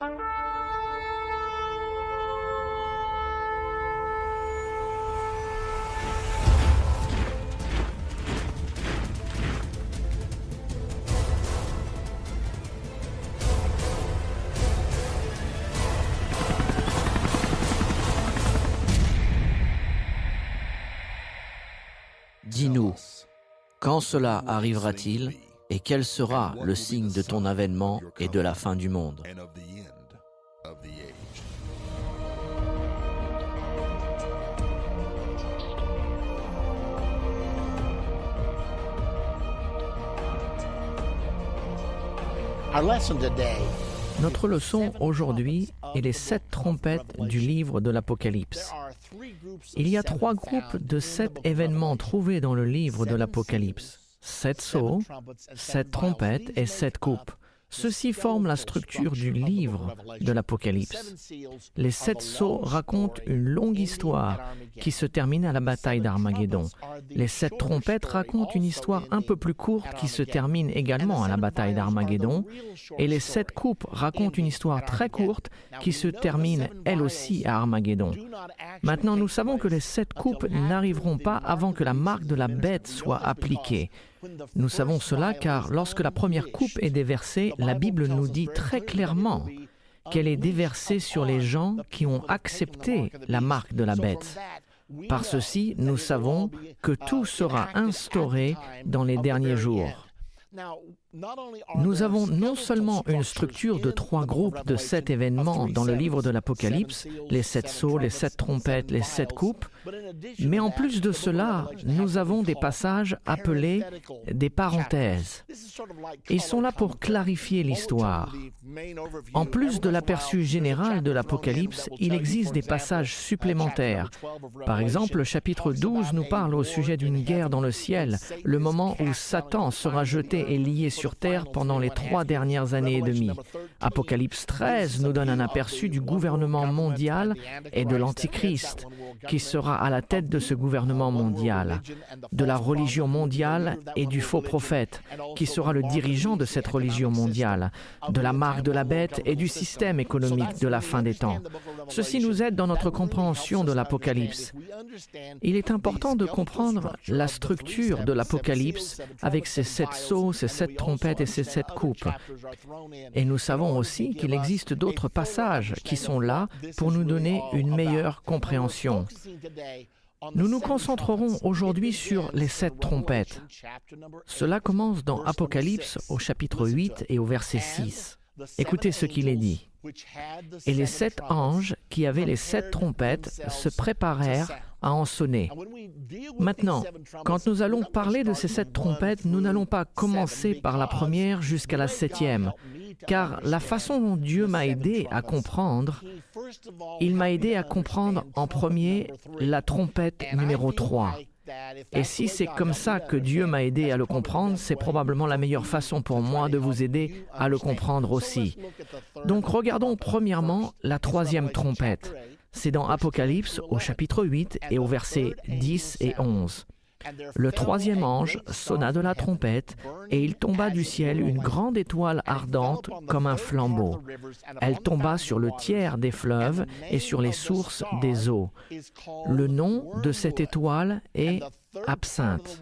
Dis-nous, quand cela arrivera-t-il et quel sera le signe de ton avènement et de la fin du monde? Notre leçon aujourd'hui est les sept trompettes du livre de l'Apocalypse. Il y a trois groupes de sept événements trouvés dans le livre de l'Apocalypse. Sept sceaux, sept trompettes et sept coupes. Ceci forme la structure du livre de l'Apocalypse. Les sept sceaux racontent une longue histoire qui se termine à la bataille d'Armageddon. Les sept trompettes racontent une histoire un peu plus courte qui se termine également à la bataille d'Armageddon. Et les sept coupes racontent une histoire très courte qui se termine elle aussi à Armageddon. Maintenant, nous savons que les sept coupes n'arriveront pas avant que la marque de la bête soit appliquée. Nous savons cela car lorsque la première coupe est déversée, la Bible nous dit très clairement qu'elle est déversée sur les gens qui ont accepté la marque de la bête. Par ceci, nous savons que tout sera instauré dans les derniers jours. Nous avons non seulement une structure de trois groupes de sept événements dans le livre de l'Apocalypse, les sept sceaux, les sept trompettes, les sept coupes, mais en plus de cela, nous avons des passages appelés des parenthèses. Ils sont là pour clarifier l'histoire. En plus de l'aperçu général de l'Apocalypse, il existe des passages supplémentaires. Par exemple, le chapitre 12 nous parle au sujet d'une guerre dans le ciel, le moment où Satan sera jeté et lié sur terre pendant les trois dernières années et demie. Apocalypse 13 nous donne un aperçu du gouvernement mondial et de l'Antichrist, qui sera à la tête de ce gouvernement mondial, de la religion mondiale et du faux prophète, qui sera le dirigeant de cette religion mondiale, de la marque de la bête et du système économique de la fin des temps. Ceci nous aide dans notre compréhension de l'Apocalypse. Il est important de comprendre la structure de l'Apocalypse avec ses sept sceaux, ses sept trompettes et ses sept coupes. Et nous savons aussi qu'il existe d'autres passages qui sont là pour nous donner une meilleure compréhension. Nous nous concentrerons aujourd'hui sur les sept trompettes. Cela commence dans Apocalypse au chapitre 8 et au verset 6. Écoutez ce qu'il est dit. Et les sept anges qui avaient les sept trompettes se préparèrent à en sonner. Maintenant, quand nous allons parler de ces sept trompettes, nous n'allons pas commencer par la première jusqu'à la septième, car la façon dont Dieu m'a aidé à comprendre, il m'a aidé à comprendre en premier la trompette numéro 3. Et si c'est comme ça que Dieu m'a aidé à le comprendre, c'est probablement la meilleure façon pour moi de vous aider à le comprendre aussi. Donc regardons premièrement la troisième trompette. C'est dans Apocalypse au chapitre 8 et au verset 10 et 11. Le troisième ange sonna de la trompette, et il tomba du ciel une grande étoile ardente comme un flambeau. Elle tomba sur le tiers des fleuves et sur les sources des eaux. Le nom de cette étoile est absinthe.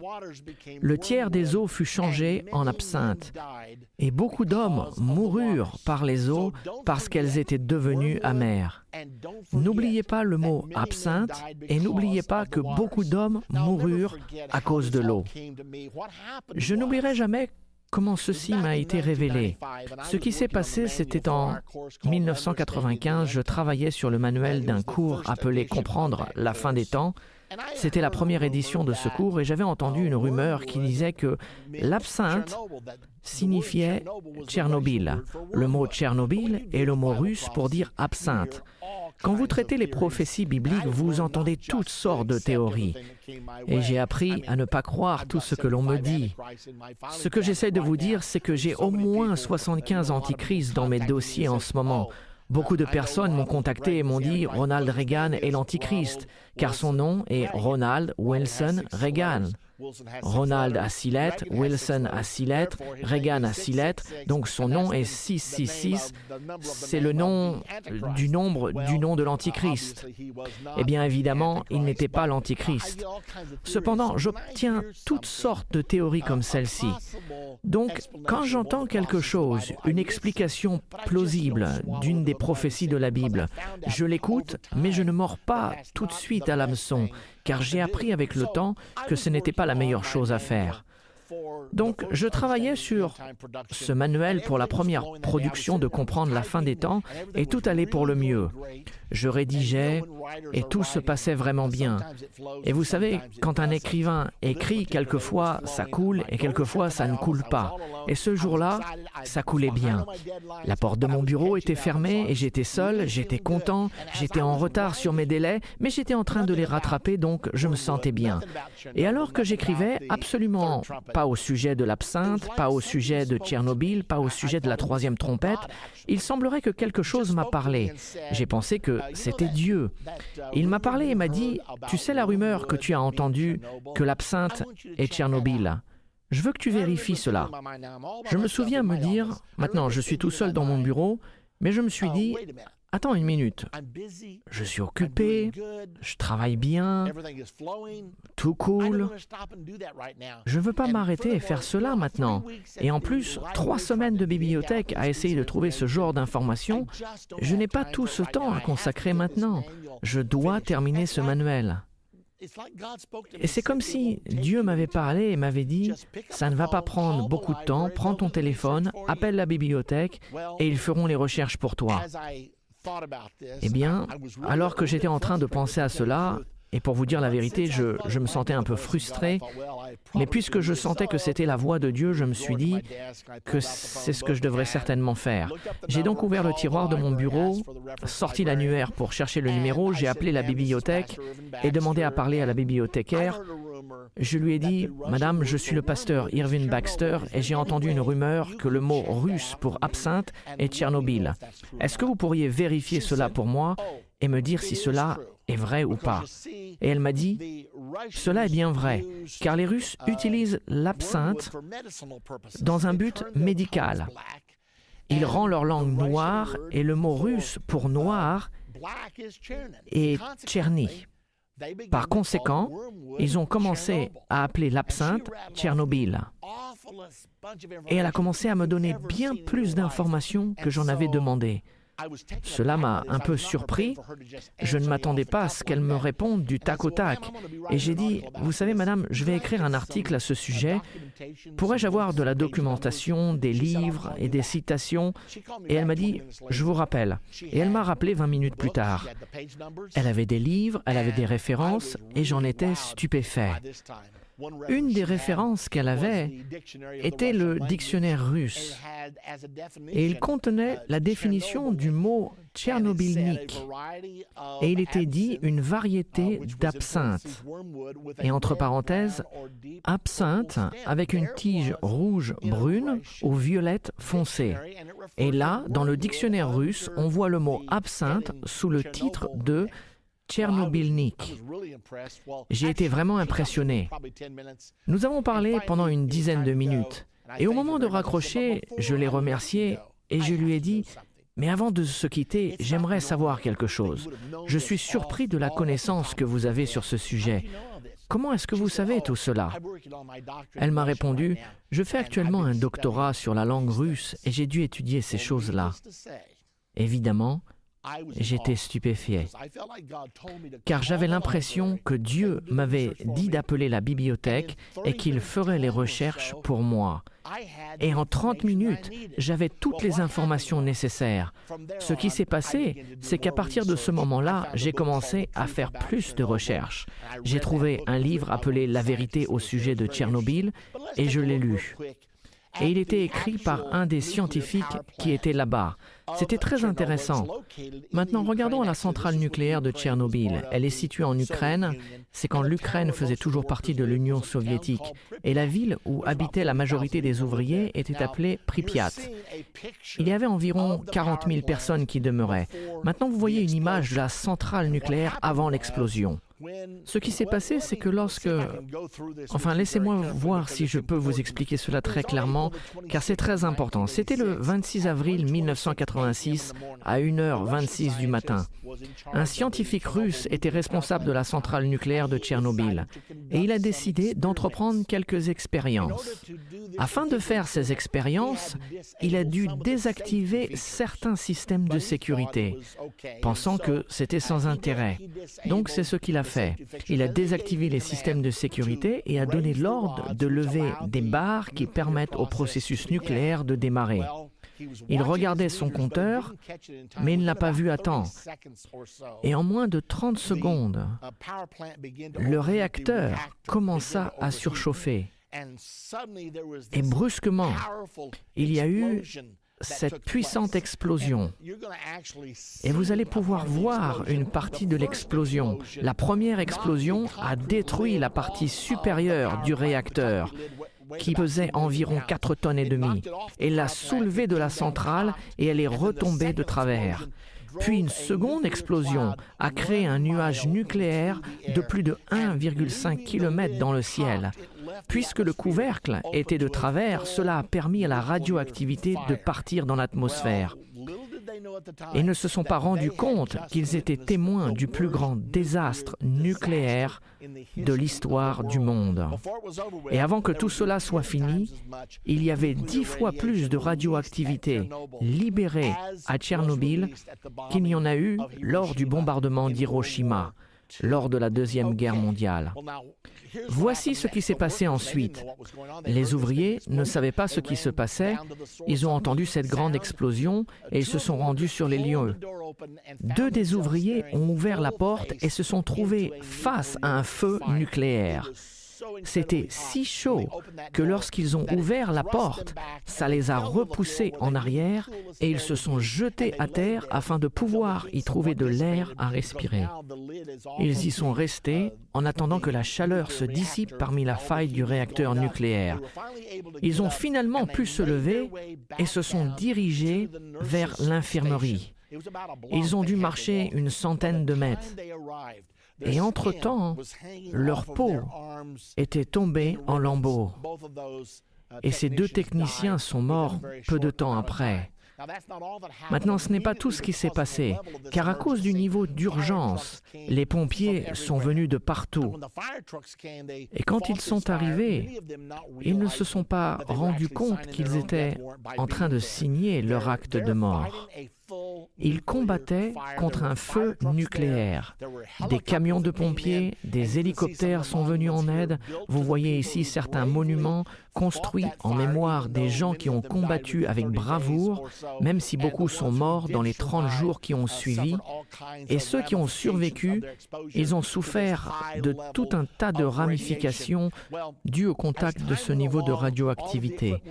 Le tiers des eaux fut changé en absinthe, et beaucoup d'hommes moururent par les eaux parce qu'elles étaient devenues amères. N'oubliez pas le mot absinthe et n'oubliez pas que beaucoup d'hommes moururent à cause de l'eau. Je n'oublierai jamais comment ceci m'a été révélé. Ce qui s'est passé, c'était en 1995, je travaillais sur le manuel d'un cours appelé Comprendre la fin des temps c'était la première édition de ce cours et j'avais entendu une rumeur qui disait que l'absinthe signifiait Tchernobyl. Le mot Tchernobyl est le mot russe pour dire absinthe. Quand vous traitez les prophéties bibliques, vous entendez toutes sortes de théories. Et j'ai appris à ne pas croire tout ce que l'on me dit. Ce que j'essaie de vous dire, c'est que j'ai au moins 75 antichrists dans mes dossiers en ce moment. Beaucoup de personnes m'ont contacté et m'ont dit Ronald Reagan est l'antichrist, car son nom est Ronald Wilson Reagan. Ronald a six lettres, Wilson a six lettres, Reagan a six lettres, donc son nom est 666. C'est le nom du nombre du nom de l'Antichrist. Eh bien évidemment, il n'était pas l'Antichrist. Cependant, j'obtiens toutes sortes de théories comme celle-ci. Donc, quand j'entends quelque chose, une explication plausible d'une des prophéties de la Bible, je l'écoute, mais je ne mords pas tout de suite à l'hameçon, car j'ai appris avec le temps que ce n'était pas la meilleure chose à faire. Donc, je travaillais sur ce manuel pour la première production de comprendre la fin des temps et tout allait pour le mieux. Je rédigeais et tout se passait vraiment bien. Et vous savez, quand un écrivain écrit, quelquefois ça coule et quelquefois ça ne coule pas. Et ce jour-là, ça coulait bien. La porte de mon bureau était fermée et j'étais seul, j'étais content, j'étais en retard sur mes délais, mais j'étais en train de les rattraper, donc je me sentais bien. Et alors que j'écrivais, absolument pas au sujet de l'absinthe, pas au sujet de Tchernobyl, pas au sujet de la troisième trompette, il semblerait que quelque chose m'a parlé. J'ai pensé que c'était Dieu. Il m'a parlé et m'a dit, tu sais la rumeur que tu as entendue que l'absinthe est Tchernobyl. Je veux que tu vérifies cela. Je me souviens me dire, maintenant je suis tout seul dans mon bureau, mais je me suis dit, Attends une minute. Je suis occupé, je travaille bien, tout cool. Je ne veux pas m'arrêter et faire cela maintenant. Et en plus, trois semaines de bibliothèque à essayer de trouver ce genre d'informations, je n'ai pas tout ce temps à consacrer maintenant. Je dois terminer ce manuel. Et c'est comme si Dieu m'avait parlé et m'avait dit, ça ne va pas prendre beaucoup de temps, prends ton téléphone, appelle la bibliothèque et ils feront les recherches pour toi. Eh bien, alors que j'étais en train de penser à cela, et pour vous dire la vérité, je, me sentais un peu frustré, mais puisque je sentais que c'était la voix de Dieu, je me suis dit que c'est ce que je devrais certainement faire. J'ai donc ouvert le tiroir de mon bureau, sorti l'annuaire pour chercher le numéro, j'ai appelé la bibliothèque et demandé à parler à la bibliothécaire. Je lui ai dit, Madame, je suis le pasteur Irving Baxter et j'ai entendu une rumeur que le mot russe pour absinthe est Tchernobyl. Est-ce que vous pourriez vérifier cela pour moi et me dire si cela est vrai ou pas Et elle m'a dit, cela est bien vrai, car les Russes utilisent l'absinthe dans un but médical. Ils rendent leur langue noire et le mot russe pour noir est Tcherny. Par conséquent, ils ont commencé à appeler l'absinthe Tchernobyl. Et elle a commencé à me donner bien plus d'informations que j'en avais demandé. Cela m'a un peu surpris. Je ne m'attendais pas à ce qu'elle me réponde du tac au tac. Et j'ai dit, vous savez, madame, je vais écrire un article à ce sujet. Pourrais-je avoir de la documentation, des livres et des citations? Et elle m'a dit, je vous rappelle. Et elle m'a rappelé 20 minutes plus tard. Elle avait des livres, elle avait des références, et j'en étais stupéfait. Une des références qu'elle avait était le dictionnaire russe. Et il contenait la définition du mot tchernobylnik et il était dit une variété d'absinthe. et entre parenthèses absinthe avec une tige rouge brune ou violette foncée. Et là, dans le dictionnaire russe, on voit le mot absinthe sous le titre de Tchernobylnik. J'ai été vraiment impressionné. Nous avons parlé pendant une dizaine de minutes. Et au moment de raccrocher, je l'ai remercié et je lui ai dit, mais avant de se quitter, j'aimerais savoir quelque chose. Je suis surpris de la connaissance que vous avez sur ce sujet. Comment est-ce que vous savez tout cela? Elle m'a répondu, je fais actuellement un doctorat sur la langue russe et j'ai dû étudier ces choses-là. Évidemment, J'étais stupéfié, car j'avais l'impression que Dieu m'avait dit d'appeler la bibliothèque et qu'il ferait les recherches pour moi. Et en 30 minutes, j'avais toutes les informations nécessaires. Ce qui s'est passé, c'est qu'à partir de ce moment-là, j'ai commencé à faire plus de recherches. J'ai trouvé un livre appelé La vérité au sujet de Tchernobyl et je l'ai lu. Et il était écrit par un des scientifiques qui était là-bas. C'était très intéressant. Maintenant, regardons la centrale nucléaire de Tchernobyl. Elle est située en Ukraine. C'est quand l'Ukraine faisait toujours partie de l'Union soviétique. Et la ville où habitait la majorité des ouvriers était appelée Pripyat. Il y avait environ 40 000 personnes qui demeuraient. Maintenant, vous voyez une image de la centrale nucléaire avant l'explosion. Ce qui s'est passé, c'est que lorsque... Enfin, laissez-moi voir si je peux vous expliquer cela très clairement, car c'est très important. C'était le 26 avril 1986 à 1h26 du matin. Un scientifique russe était responsable de la centrale nucléaire de Tchernobyl et il a décidé d'entreprendre quelques expériences. Afin de faire ces expériences, il a dû désactiver certains systèmes de sécurité, pensant que c'était sans intérêt. Donc c'est ce qu'il a fait. Il a désactivé les systèmes de sécurité et a donné l'ordre de lever des barres qui permettent au processus nucléaire de démarrer. Il regardait son compteur, mais il ne l'a pas vu à temps. Et en moins de 30 secondes, le réacteur commença à surchauffer. Et brusquement, il y a eu cette puissante explosion. Et vous allez pouvoir voir une partie de l'explosion. La première explosion a détruit la partie supérieure du réacteur qui pesait environ 4 tonnes et demie, et l'a soulevée de la centrale et elle est retombée de travers. Puis une seconde explosion a créé un nuage nucléaire de plus de 1,5 km dans le ciel. Puisque le couvercle était de travers, cela a permis à la radioactivité de partir dans l'atmosphère et ne se sont pas rendus compte qu'ils étaient témoins du plus grand désastre nucléaire de l'histoire du monde. Et avant que tout cela soit fini, il y avait dix fois plus de radioactivité libérée à Tchernobyl qu'il n'y en a eu lors du bombardement d'Hiroshima lors de la Deuxième Guerre mondiale. Voici ce qui s'est passé ensuite. Les ouvriers ne savaient pas ce qui se passait. Ils ont entendu cette grande explosion et ils se sont rendus sur les lieux. Deux des ouvriers ont ouvert la porte et se sont trouvés face à un feu nucléaire. C'était si chaud que lorsqu'ils ont ouvert la porte, ça les a repoussés en arrière et ils se sont jetés à terre afin de pouvoir y trouver de l'air à respirer. Ils y sont restés en attendant que la chaleur se dissipe parmi la faille du réacteur nucléaire. Ils ont finalement pu se lever et se sont dirigés vers l'infirmerie. Ils ont dû marcher une centaine de mètres. Et entre-temps, leur peau était tombée en lambeaux. Et ces deux techniciens sont morts peu de temps après. Maintenant, ce n'est pas tout ce qui s'est passé, car à cause du niveau d'urgence, les pompiers sont venus de partout. Et quand ils sont arrivés, ils ne se sont pas rendus compte qu'ils étaient en train de signer leur acte de mort. Ils combattaient contre un feu nucléaire. Des camions de pompiers, des hélicoptères sont venus en aide. Vous voyez ici certains monuments construits en mémoire des gens qui ont combattu avec bravoure, même si beaucoup sont morts dans les 30 jours qui ont suivi. Et ceux qui ont survécu, ils ont souffert de tout un tas de ramifications dues au contact de ce niveau de radioactivité.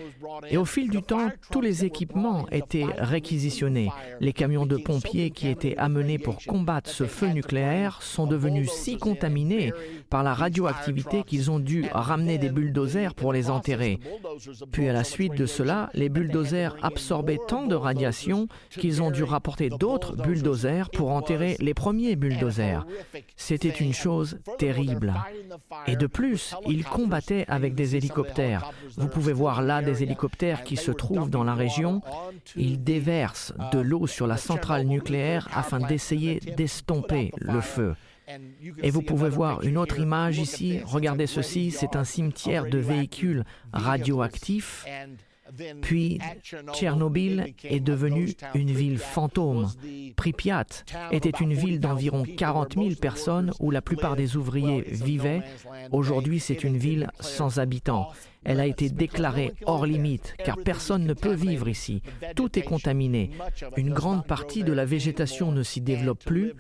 Et au fil du temps, tous les équipements étaient réquisitionnés. Les camions de pompiers qui étaient amenés pour combattre ce feu nucléaire sont devenus si contaminés par la radioactivité qu'ils ont dû ramener des bulldozers pour les enterrer. Puis à la suite de cela, les bulldozers absorbaient tant de radiation qu'ils ont dû rapporter d'autres bulldozers pour enterrer les premiers bulldozers. C'était une chose terrible. Et de plus, ils combattaient avec des hélicoptères. Vous pouvez voir là des hélicoptères qui se trouvent dans la région. Ils déversent de l'eau sur la centrale nucléaire afin d'essayer d'estomper le feu. Et vous pouvez voir une autre image ici. Regardez ceci, c'est un cimetière de véhicules radioactifs. Puis Tchernobyl est devenue une ville fantôme. Pripyat était une ville d'environ 40 000 personnes où la plupart des ouvriers vivaient. Aujourd'hui, c'est une ville sans habitants. Elle a été déclarée hors limite car personne ne peut vivre ici. Tout est contaminé. Une grande partie de la végétation ne s'y développe plus.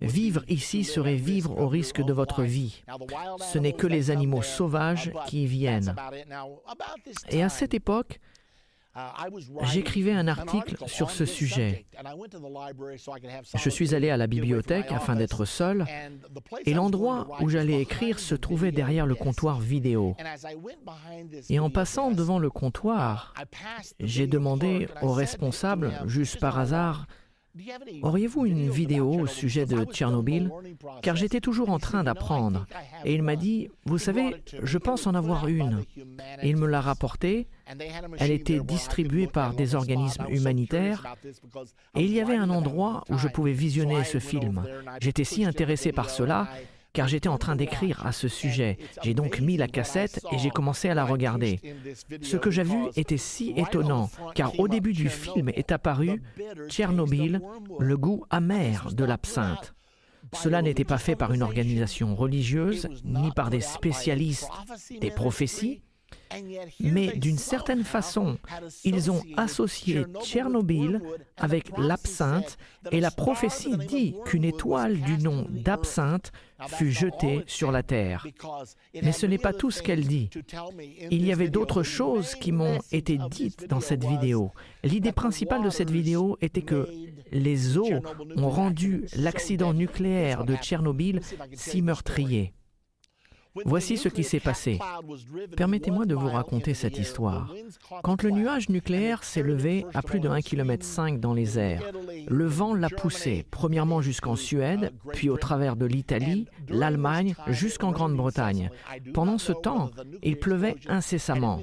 Vivre ici serait vivre au risque de votre vie. Ce n'est que les animaux sauvages qui y viennent. Et à cette époque, J'écrivais un article sur ce sujet. Je suis allé à la bibliothèque afin d'être seul et l'endroit où j'allais écrire se trouvait derrière le comptoir vidéo. Et en passant devant le comptoir, j'ai demandé au responsable, juste par hasard, Auriez-vous une vidéo au sujet de Tchernobyl? Car j'étais toujours en train d'apprendre. Et il m'a dit, vous savez, je pense en avoir une. Il me l'a rapportée. Elle était distribuée par des organismes humanitaires. Et il y avait un endroit où je pouvais visionner ce film. J'étais si intéressé par cela car j'étais en train d'écrire à ce sujet. J'ai donc mis la cassette et j'ai commencé à la regarder. Ce que j'ai vu était si étonnant, car au début du film est apparu Tchernobyl, le goût amer de l'absinthe. Cela n'était pas fait par une organisation religieuse, ni par des spécialistes des prophéties, mais d'une certaine façon, ils ont associé Tchernobyl avec l'absinthe et la prophétie dit qu'une étoile du nom d'absinthe fut jetée sur la terre. Mais ce n'est pas tout ce qu'elle dit. Il y avait d'autres choses qui m'ont été dites dans cette vidéo. L'idée principale de cette vidéo était que les eaux ont rendu l'accident nucléaire de Tchernobyl si meurtrier. Voici ce qui s'est passé. Permettez-moi de vous raconter cette histoire. Quand le nuage nucléaire s'est levé à plus de 1,5 km dans les airs, le vent l'a poussé, premièrement jusqu'en Suède, puis au travers de l'Italie, l'Allemagne, jusqu'en Grande-Bretagne. Pendant ce temps, il pleuvait incessamment.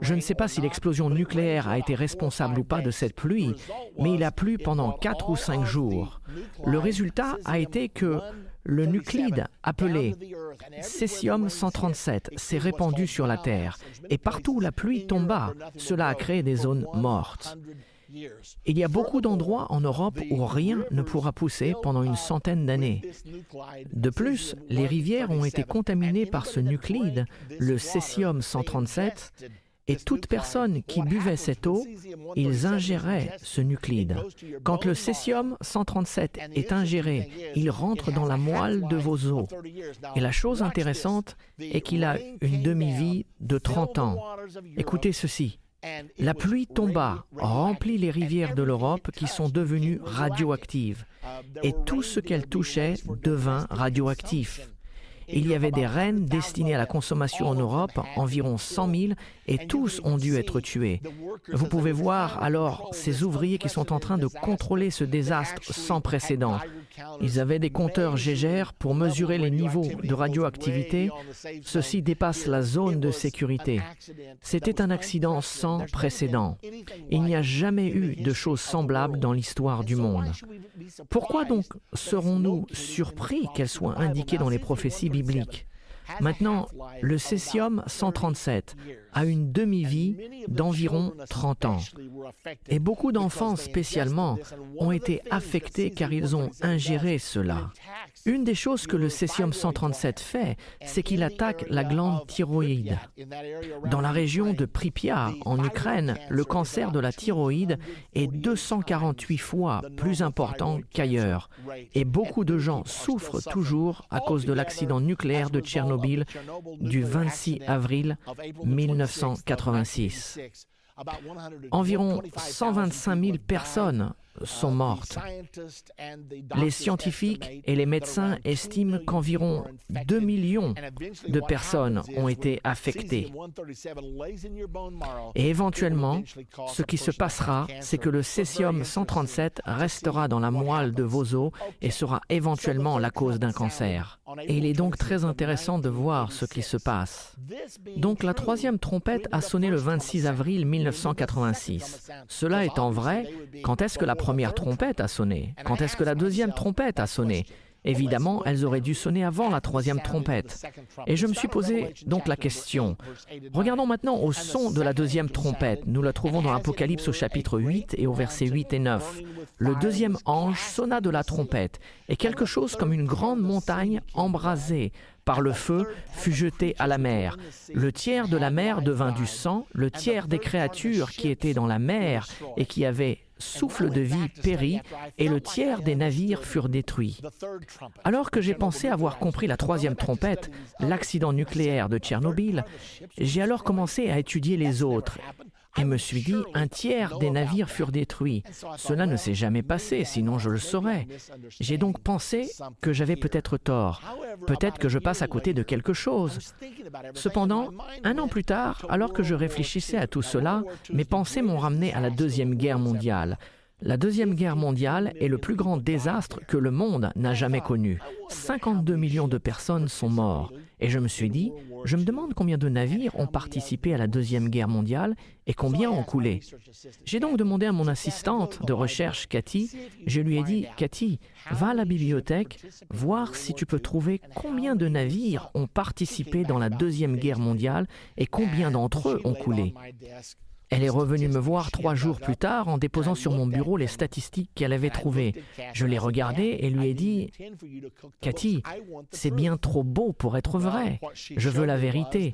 Je ne sais pas si l'explosion nucléaire a été responsable ou pas de cette pluie, mais il a plu pendant 4 ou 5 jours. Le résultat a été que le nuclide appelé césium-137 s'est répandu sur la Terre et partout où la pluie tomba, cela a créé des zones mortes. Il y a beaucoup d'endroits en Europe où rien ne pourra pousser pendant une centaine d'années. De plus, les rivières ont été contaminées par ce nuclide, le césium-137, et toute personne qui buvait cette eau, ils ingéraient ce nuclide. Quand le césium 137 est ingéré, il rentre dans la moelle de vos os. Et la chose intéressante est qu'il a une demi-vie de 30 ans. Écoutez ceci. La pluie tomba, remplit les rivières de l'Europe qui sont devenues radioactives, et tout ce qu'elle touchait devint radioactif. Il y avait des rennes destinées à la consommation en Europe, environ 100 000, et tous ont dû être tués. Vous pouvez voir alors ces ouvriers qui sont en train de contrôler ce désastre sans précédent. Ils avaient des compteurs Gégère pour mesurer les niveaux de radioactivité. Ceci dépasse la zone de sécurité. C'était un accident sans précédent. Il n'y a jamais eu de choses semblables dans l'histoire du monde. Pourquoi donc serons-nous surpris qu'elles soient indiquées dans les prophéties bibliques Maintenant, le césium 137 a une demi-vie d'environ 30 ans. Et beaucoup d'enfants spécialement ont été affectés car ils ont ingéré cela. Une des choses que le césium 137 fait, c'est qu'il attaque la glande thyroïde. Dans la région de Pripyat, en Ukraine, le cancer de la thyroïde est 248 fois plus important qu'ailleurs. Et beaucoup de gens souffrent toujours à cause de l'accident nucléaire de Tchernobyl du 26 avril 1986. Environ 125 000 personnes sont mortes. Les scientifiques et les médecins estiment qu'environ 2 millions de personnes ont été affectées. Et éventuellement, ce qui se passera, c'est que le césium-137 restera dans la moelle de vos os et sera éventuellement la cause d'un cancer. Et il est donc très intéressant de voir ce qui se passe. Donc la troisième trompette a sonné le 26 avril 1986. Cela étant vrai, quand est-ce que la première trompette a sonné Quand est-ce que la deuxième trompette a sonné? Évidemment, elles auraient dû sonner avant la troisième trompette. Et je me suis posé donc la question. Regardons maintenant au son de la deuxième trompette. Nous la trouvons dans l'Apocalypse au chapitre 8 et au verset 8 et 9. Le deuxième ange sonna de la trompette, et quelque chose comme une grande montagne embrasée par le feu fut jeté à la mer. Le tiers de la mer devint du sang, le tiers des créatures qui étaient dans la mer et qui avaient souffle de vie périt et le tiers des navires furent détruits. Alors que j'ai pensé avoir compris la troisième trompette, l'accident nucléaire de Tchernobyl, j'ai alors commencé à étudier les autres et me suis dit, un tiers des navires furent détruits. Cela ne s'est jamais passé, sinon je le saurais. J'ai donc pensé que j'avais peut-être tort. Peut-être que je passe à côté de quelque chose. Cependant, un an plus tard, alors que je réfléchissais à tout cela, mes pensées m'ont ramené à la Deuxième Guerre mondiale. La Deuxième Guerre mondiale est le plus grand désastre que le monde n'a jamais connu. 52 millions de personnes sont mortes. Et je me suis dit, je me demande combien de navires ont participé à la Deuxième Guerre mondiale et combien ont coulé. J'ai donc demandé à mon assistante de recherche, Cathy, je lui ai dit, Cathy, va à la bibliothèque, voir si tu peux trouver combien de navires ont participé dans la Deuxième Guerre mondiale et combien d'entre eux ont coulé. Elle est revenue me voir trois jours plus tard en déposant sur mon bureau les statistiques qu'elle avait trouvées. Je l'ai regardé et lui ai dit, Cathy, c'est bien trop beau pour être vrai. Je veux la vérité.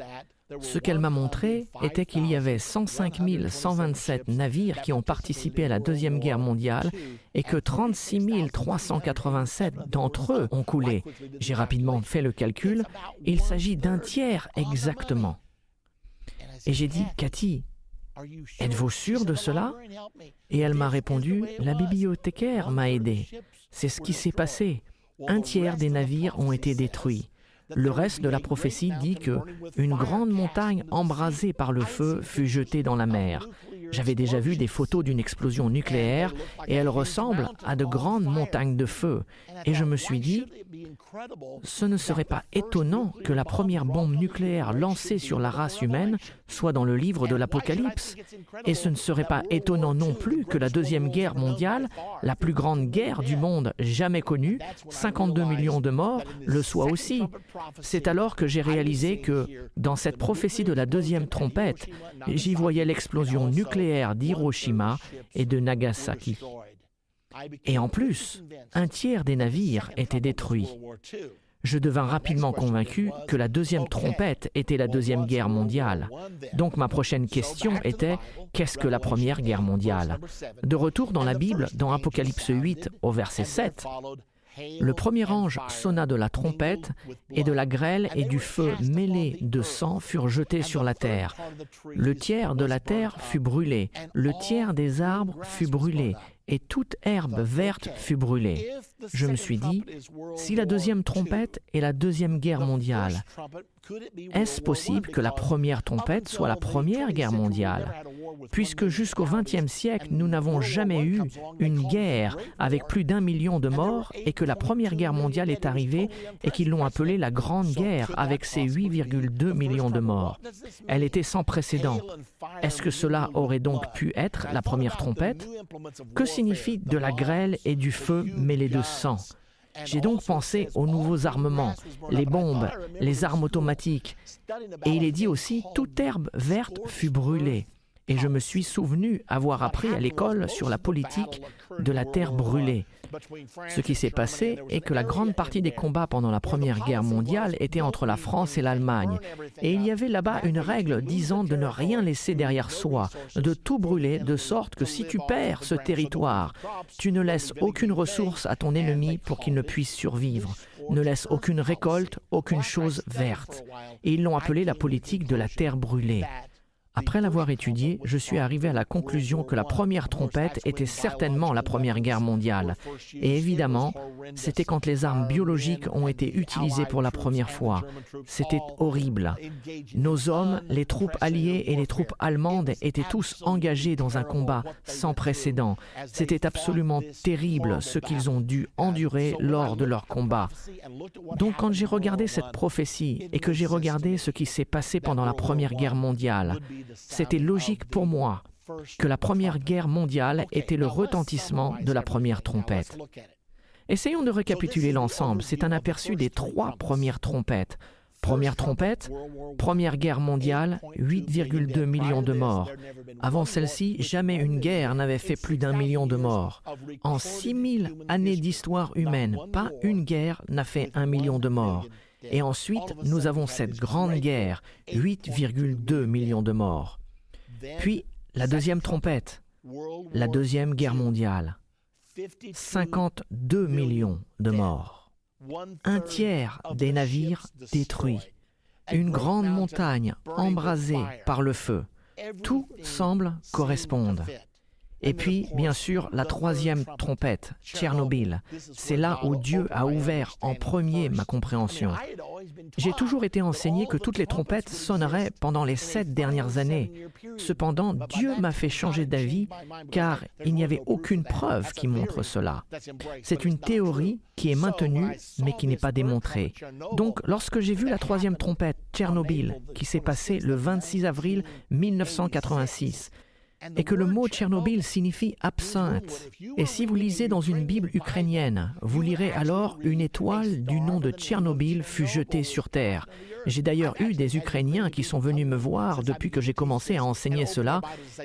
Ce qu'elle m'a montré était qu'il y avait 105 127 navires qui ont participé à la Deuxième Guerre mondiale et que 36 387 d'entre eux ont coulé. J'ai rapidement fait le calcul. Il s'agit d'un tiers exactement. Et j'ai dit, Cathy, Êtes-vous sûr de cela Et elle m'a répondu, la bibliothécaire m'a aidé. C'est ce qui s'est passé. Un tiers des navires ont été détruits. Le reste de la prophétie dit que une grande montagne embrasée par le feu fut jetée dans la mer. J'avais déjà vu des photos d'une explosion nucléaire et elle ressemble à de grandes montagnes de feu. Et je me suis dit, ce ne serait pas étonnant que la première bombe nucléaire lancée sur la race humaine soit dans le livre de l'Apocalypse. Et ce ne serait pas étonnant non plus que la Deuxième Guerre mondiale, la plus grande guerre du monde jamais connue, 52 millions de morts, le soit aussi. C'est alors que j'ai réalisé que, dans cette prophétie de la deuxième trompette, j'y voyais l'explosion nucléaire d'Hiroshima et de Nagasaki. Et en plus, un tiers des navires étaient détruits. Je devins rapidement convaincu que la deuxième trompette était la deuxième guerre mondiale. Donc ma prochaine question était qu'est-ce que la première guerre mondiale? De retour dans la Bible, dans Apocalypse 8 au verset 7, le premier ange sonna de la trompette, et de la grêle et du feu mêlés de sang furent jetés sur la terre. Le tiers de la terre fut brûlé, le tiers des arbres fut brûlé, et toute herbe verte fut brûlée. Je me suis dit, si la deuxième trompette est la deuxième guerre mondiale, est-ce possible que la première trompette soit la première guerre mondiale? Puisque jusqu'au XXe siècle, nous n'avons jamais eu une guerre avec plus d'un million de morts et que la première guerre mondiale est arrivée et qu'ils l'ont appelée la Grande Guerre avec ses 8,2 millions de morts. Elle était sans précédent. Est-ce que cela aurait donc pu être la première trompette? Que signifie de la grêle et du feu mêlés de sang? J'ai donc pensé aux nouveaux armements, les bombes, les armes automatiques. Et il est dit aussi, toute herbe verte fut brûlée. Et je me suis souvenu avoir appris à l'école sur la politique de la terre brûlée. Ce qui s'est passé est que la grande partie des combats pendant la Première Guerre mondiale était entre la France et l'Allemagne. Et il y avait là-bas une règle disant de ne rien laisser derrière soi, de tout brûler, de sorte que si tu perds ce territoire, tu ne laisses aucune ressource à ton ennemi pour qu'il ne puisse survivre. Ne laisse aucune récolte, aucune chose verte. Et ils l'ont appelé la politique de la terre brûlée. Après l'avoir étudié, je suis arrivé à la conclusion que la première trompette était certainement la Première Guerre mondiale. Et évidemment, c'était quand les armes biologiques ont été utilisées pour la première fois. C'était horrible. Nos hommes, les troupes alliées et les troupes allemandes étaient tous engagés dans un combat sans précédent. C'était absolument terrible ce qu'ils ont dû endurer lors de leur combat. Donc quand j'ai regardé cette prophétie et que j'ai regardé ce qui s'est passé pendant la Première Guerre mondiale, c'était logique pour moi que la Première Guerre mondiale était le retentissement de la première trompette. Essayons de récapituler l'ensemble. C'est un aperçu des trois premières trompettes. Première trompette, Première Guerre mondiale, 8,2 millions de morts. Avant celle-ci, jamais une guerre n'avait fait plus d'un million de morts. En 6000 années d'histoire humaine, pas une guerre n'a fait un million de morts. Et ensuite, nous avons cette grande guerre, 8,2 millions de morts. Puis, la deuxième trompette, la deuxième guerre mondiale, 52 millions de morts. Un tiers des navires détruits. Une grande montagne embrasée par le feu. Tout semble correspondre. Et puis, bien sûr, la troisième trompette, Tchernobyl. C'est là où Dieu a ouvert en premier ma compréhension. J'ai toujours été enseigné que toutes les trompettes sonneraient pendant les sept dernières années. Cependant, Dieu m'a fait changer d'avis car il n'y avait aucune preuve qui montre cela. C'est une théorie qui est maintenue mais qui n'est pas démontrée. Donc, lorsque j'ai vu la troisième trompette, Tchernobyl, qui s'est passée le 26 avril 1986, et que le mot Tchernobyl signifie absinthe. Et si vous lisez dans une Bible ukrainienne, vous lirez alors une étoile du nom de Tchernobyl fut jetée sur terre. J'ai d'ailleurs eu des Ukrainiens qui sont venus me voir depuis que j'ai commencé à enseigner cela,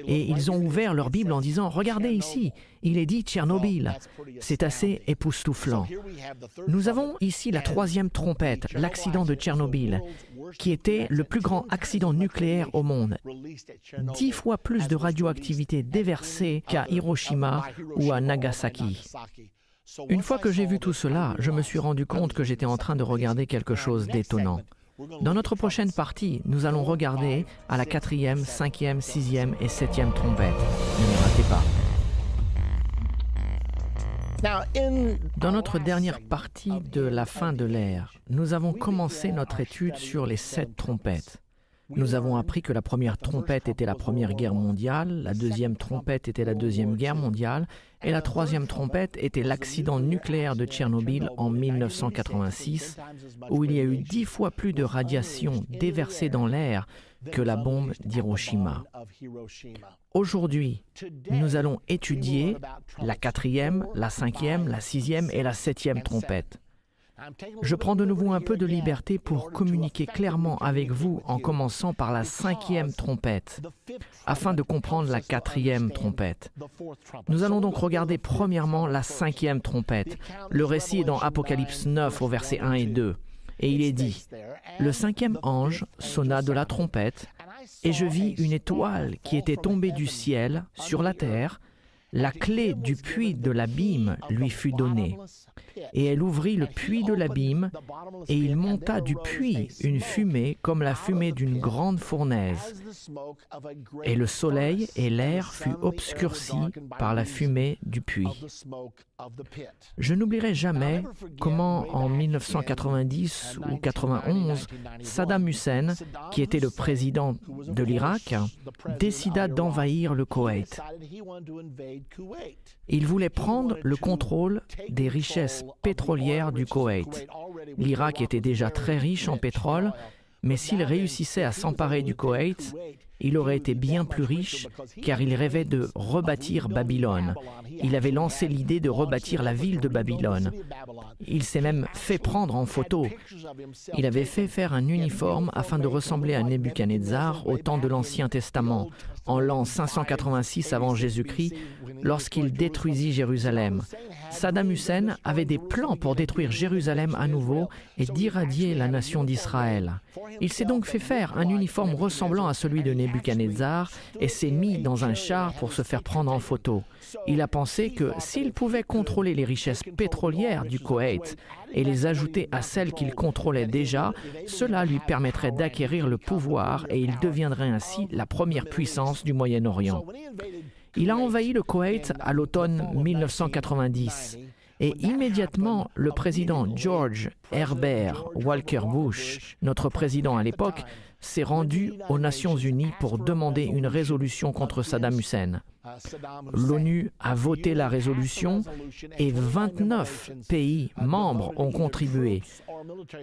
et ils ont ouvert leur Bible en disant, Regardez ici, il est dit Tchernobyl. C'est assez époustouflant. Nous avons ici la troisième trompette, l'accident de Tchernobyl, qui était le plus grand accident nucléaire au monde. Dix fois plus de radioactivité déversée qu'à Hiroshima ou à Nagasaki. Une fois que j'ai vu tout cela, je me suis rendu compte que j'étais en train de regarder quelque chose d'étonnant. Dans notre prochaine partie, nous allons regarder à la quatrième, cinquième, sixième et septième trompette. Ne ratez pas. Dans notre dernière partie de la fin de l'ère, nous avons commencé notre étude sur les sept trompettes. Nous avons appris que la première trompette était la Première Guerre mondiale, la deuxième trompette était la Deuxième Guerre mondiale, et la troisième trompette était l'accident nucléaire de Tchernobyl en 1986, où il y a eu dix fois plus de radiation déversée dans l'air que la bombe d'Hiroshima. Aujourd'hui, nous allons étudier la quatrième, la cinquième, la sixième et la septième trompette. Je prends de nouveau un peu de liberté pour communiquer clairement avec vous en commençant par la cinquième trompette, afin de comprendre la quatrième trompette. Nous allons donc regarder premièrement la cinquième trompette. Le récit est dans Apocalypse 9 au verset 1 et 2. Et il est dit, Le cinquième ange sonna de la trompette, et je vis une étoile qui était tombée du ciel sur la terre, la clé du puits de l'abîme lui fut donnée. Et elle ouvrit le puits de l'abîme, et il monta du puits une fumée comme la fumée d'une grande fournaise. Et le soleil et l'air fut obscurcis par la fumée du puits. Je n'oublierai jamais comment en 1990 ou 91, Saddam Hussein, qui était le président de l'Irak, décida d'envahir le Koweït. Il voulait prendre le contrôle des richesses pétrolières du Koweït. L'Irak était déjà très riche en pétrole, mais s'il réussissait à s'emparer du Koweït, il aurait été bien plus riche car il rêvait de rebâtir Babylone. Il avait lancé l'idée de rebâtir la ville de Babylone. Il s'est même fait prendre en photo. Il avait fait faire un uniforme afin de ressembler à Nebuchadnezzar au temps de l'Ancien Testament, en l'an 586 avant Jésus-Christ, lorsqu'il détruisit Jérusalem. Saddam Hussein avait des plans pour détruire Jérusalem à nouveau et d'irradier la nation d'Israël. Il s'est donc fait faire un uniforme ressemblant à celui de Nebuchadnezzar et s'est mis dans un char pour se faire prendre en photo. Il a pensé que s'il pouvait contrôler les richesses pétrolières du Koweït et les ajouter à celles qu'il contrôlait déjà, cela lui permettrait d'acquérir le pouvoir et il deviendrait ainsi la première puissance du Moyen-Orient. Il a envahi le Koweït à l'automne 1990 et immédiatement le président George Herbert Walker Bush, notre président à l'époque, s'est rendu aux Nations Unies pour demander une résolution contre Saddam Hussein. L'ONU a voté la résolution et 29 pays membres ont contribué,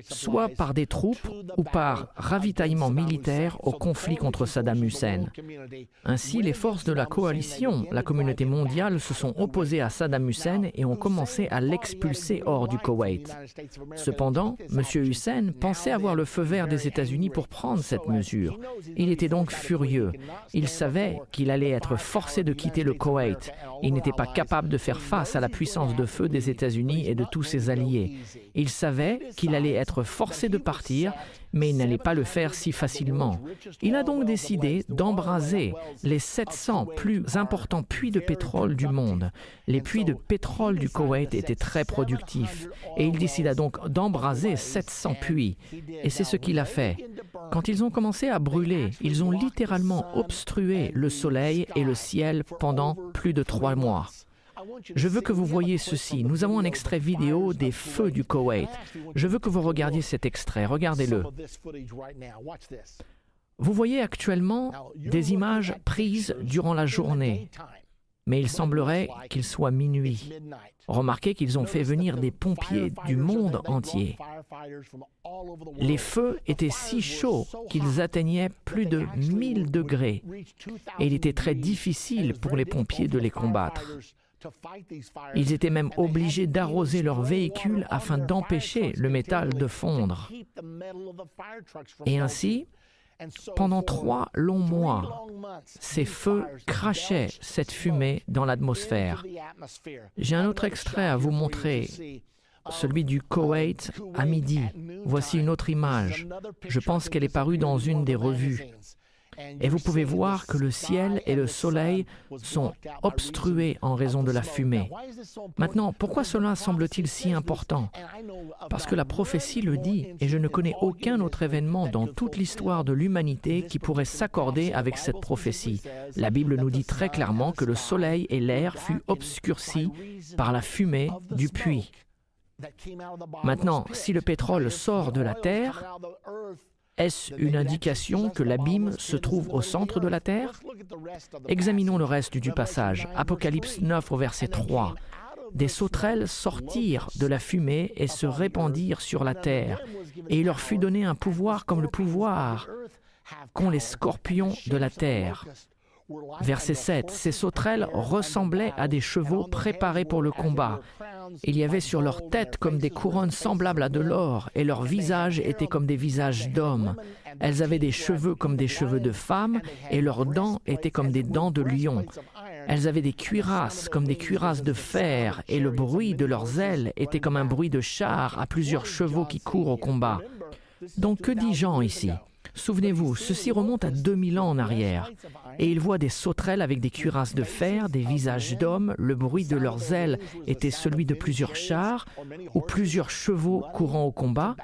soit par des troupes ou par ravitaillement militaire au conflit contre Saddam Hussein. Ainsi, les forces de la coalition, la communauté mondiale, se sont opposées à Saddam Hussein et ont commencé à l'expulser hors du Koweït. Cependant, M. Hussein pensait avoir le feu vert des États-Unis pour prendre cette mesure. Il était donc furieux. Il savait qu'il allait être forcé de quitter le Koweït. Il n'était pas capable de faire face à la puissance de feu des États-Unis et de tous ses alliés. Il savait qu'il il allait être forcé de partir, mais il n'allait pas le faire si facilement. Il a donc décidé d'embraser les 700 plus importants puits de pétrole du monde. Les puits de pétrole du Koweït étaient très productifs et il décida donc d'embraser 700 puits. Et c'est ce qu'il a fait. Quand ils ont commencé à brûler, ils ont littéralement obstrué le soleil et le ciel pendant plus de trois mois. Je veux que vous voyez ceci. Nous avons un extrait vidéo des feux du Koweït. Je veux que vous regardiez cet extrait. Regardez-le. Vous voyez actuellement des images prises durant la journée, mais il semblerait qu'il soit minuit. Remarquez qu'ils ont fait venir des pompiers du monde entier. Les feux étaient si chauds qu'ils atteignaient plus de 1000 degrés et il était très difficile pour les pompiers de les combattre. Ils étaient même obligés d'arroser leurs véhicules afin d'empêcher le métal de fondre. Et ainsi, pendant trois longs mois, ces feux crachaient cette fumée dans l'atmosphère. J'ai un autre extrait à vous montrer, celui du Koweït à midi. Voici une autre image. Je pense qu'elle est parue dans une des revues. Et vous pouvez voir que le ciel et le soleil sont obstrués en raison de la fumée. Maintenant, pourquoi cela semble-t-il si important? Parce que la prophétie le dit, et je ne connais aucun autre événement dans toute l'histoire de l'humanité qui pourrait s'accorder avec cette prophétie. La Bible nous dit très clairement que le soleil et l'air furent obscurcis par la fumée du puits. Maintenant, si le pétrole sort de la terre, est-ce une indication que l'abîme se trouve au centre de la terre Examinons le reste du passage. Apocalypse 9 au verset 3. Des sauterelles sortirent de la fumée et se répandirent sur la terre, et il leur fut donné un pouvoir comme le pouvoir qu'ont les scorpions de la terre. Verset 7. Ces sauterelles ressemblaient à des chevaux préparés pour le combat. Il y avait sur leur tête comme des couronnes semblables à de l'or, et leurs visages étaient comme des visages d'hommes. Elles avaient des cheveux comme des cheveux de femmes, et leurs dents étaient comme des dents de lion. Elles avaient des cuirasses comme des cuirasses de fer, et le bruit de leurs ailes était comme un bruit de char à plusieurs chevaux qui courent au combat. Donc que dit Jean ici? Souvenez-vous, ceci remonte à 2000 ans en arrière. Et il voit des sauterelles avec des cuirasses de fer, des visages d'hommes, le bruit de leurs ailes était celui de plusieurs chars ou plusieurs chevaux courant au combat.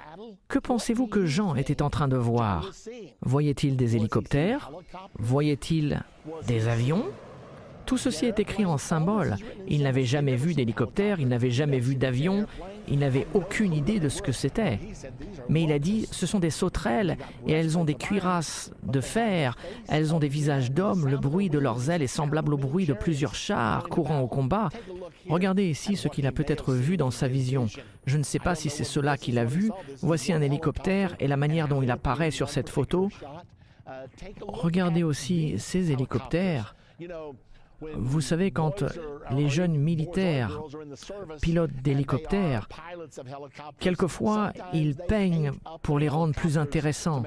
Que pensez-vous que Jean était en train de voir? Voyait-il des hélicoptères? Voyait-il des avions? Tout ceci est écrit en symbole. Il n'avait jamais vu d'hélicoptère, il n'avait jamais vu d'avion, il n'avait aucune idée de ce que c'était. Mais il a dit, ce sont des sauterelles et elles ont des cuirasses de fer, elles ont des visages d'hommes, le bruit de leurs ailes est semblable au bruit de plusieurs chars courant au combat. Regardez ici ce qu'il a peut-être vu dans sa vision. Je ne sais pas si c'est cela qu'il a vu. Voici un hélicoptère et la manière dont il apparaît sur cette photo. Regardez aussi ces hélicoptères. Vous savez, quand les jeunes militaires pilotent d'hélicoptères, quelquefois ils peignent pour les rendre plus intéressants.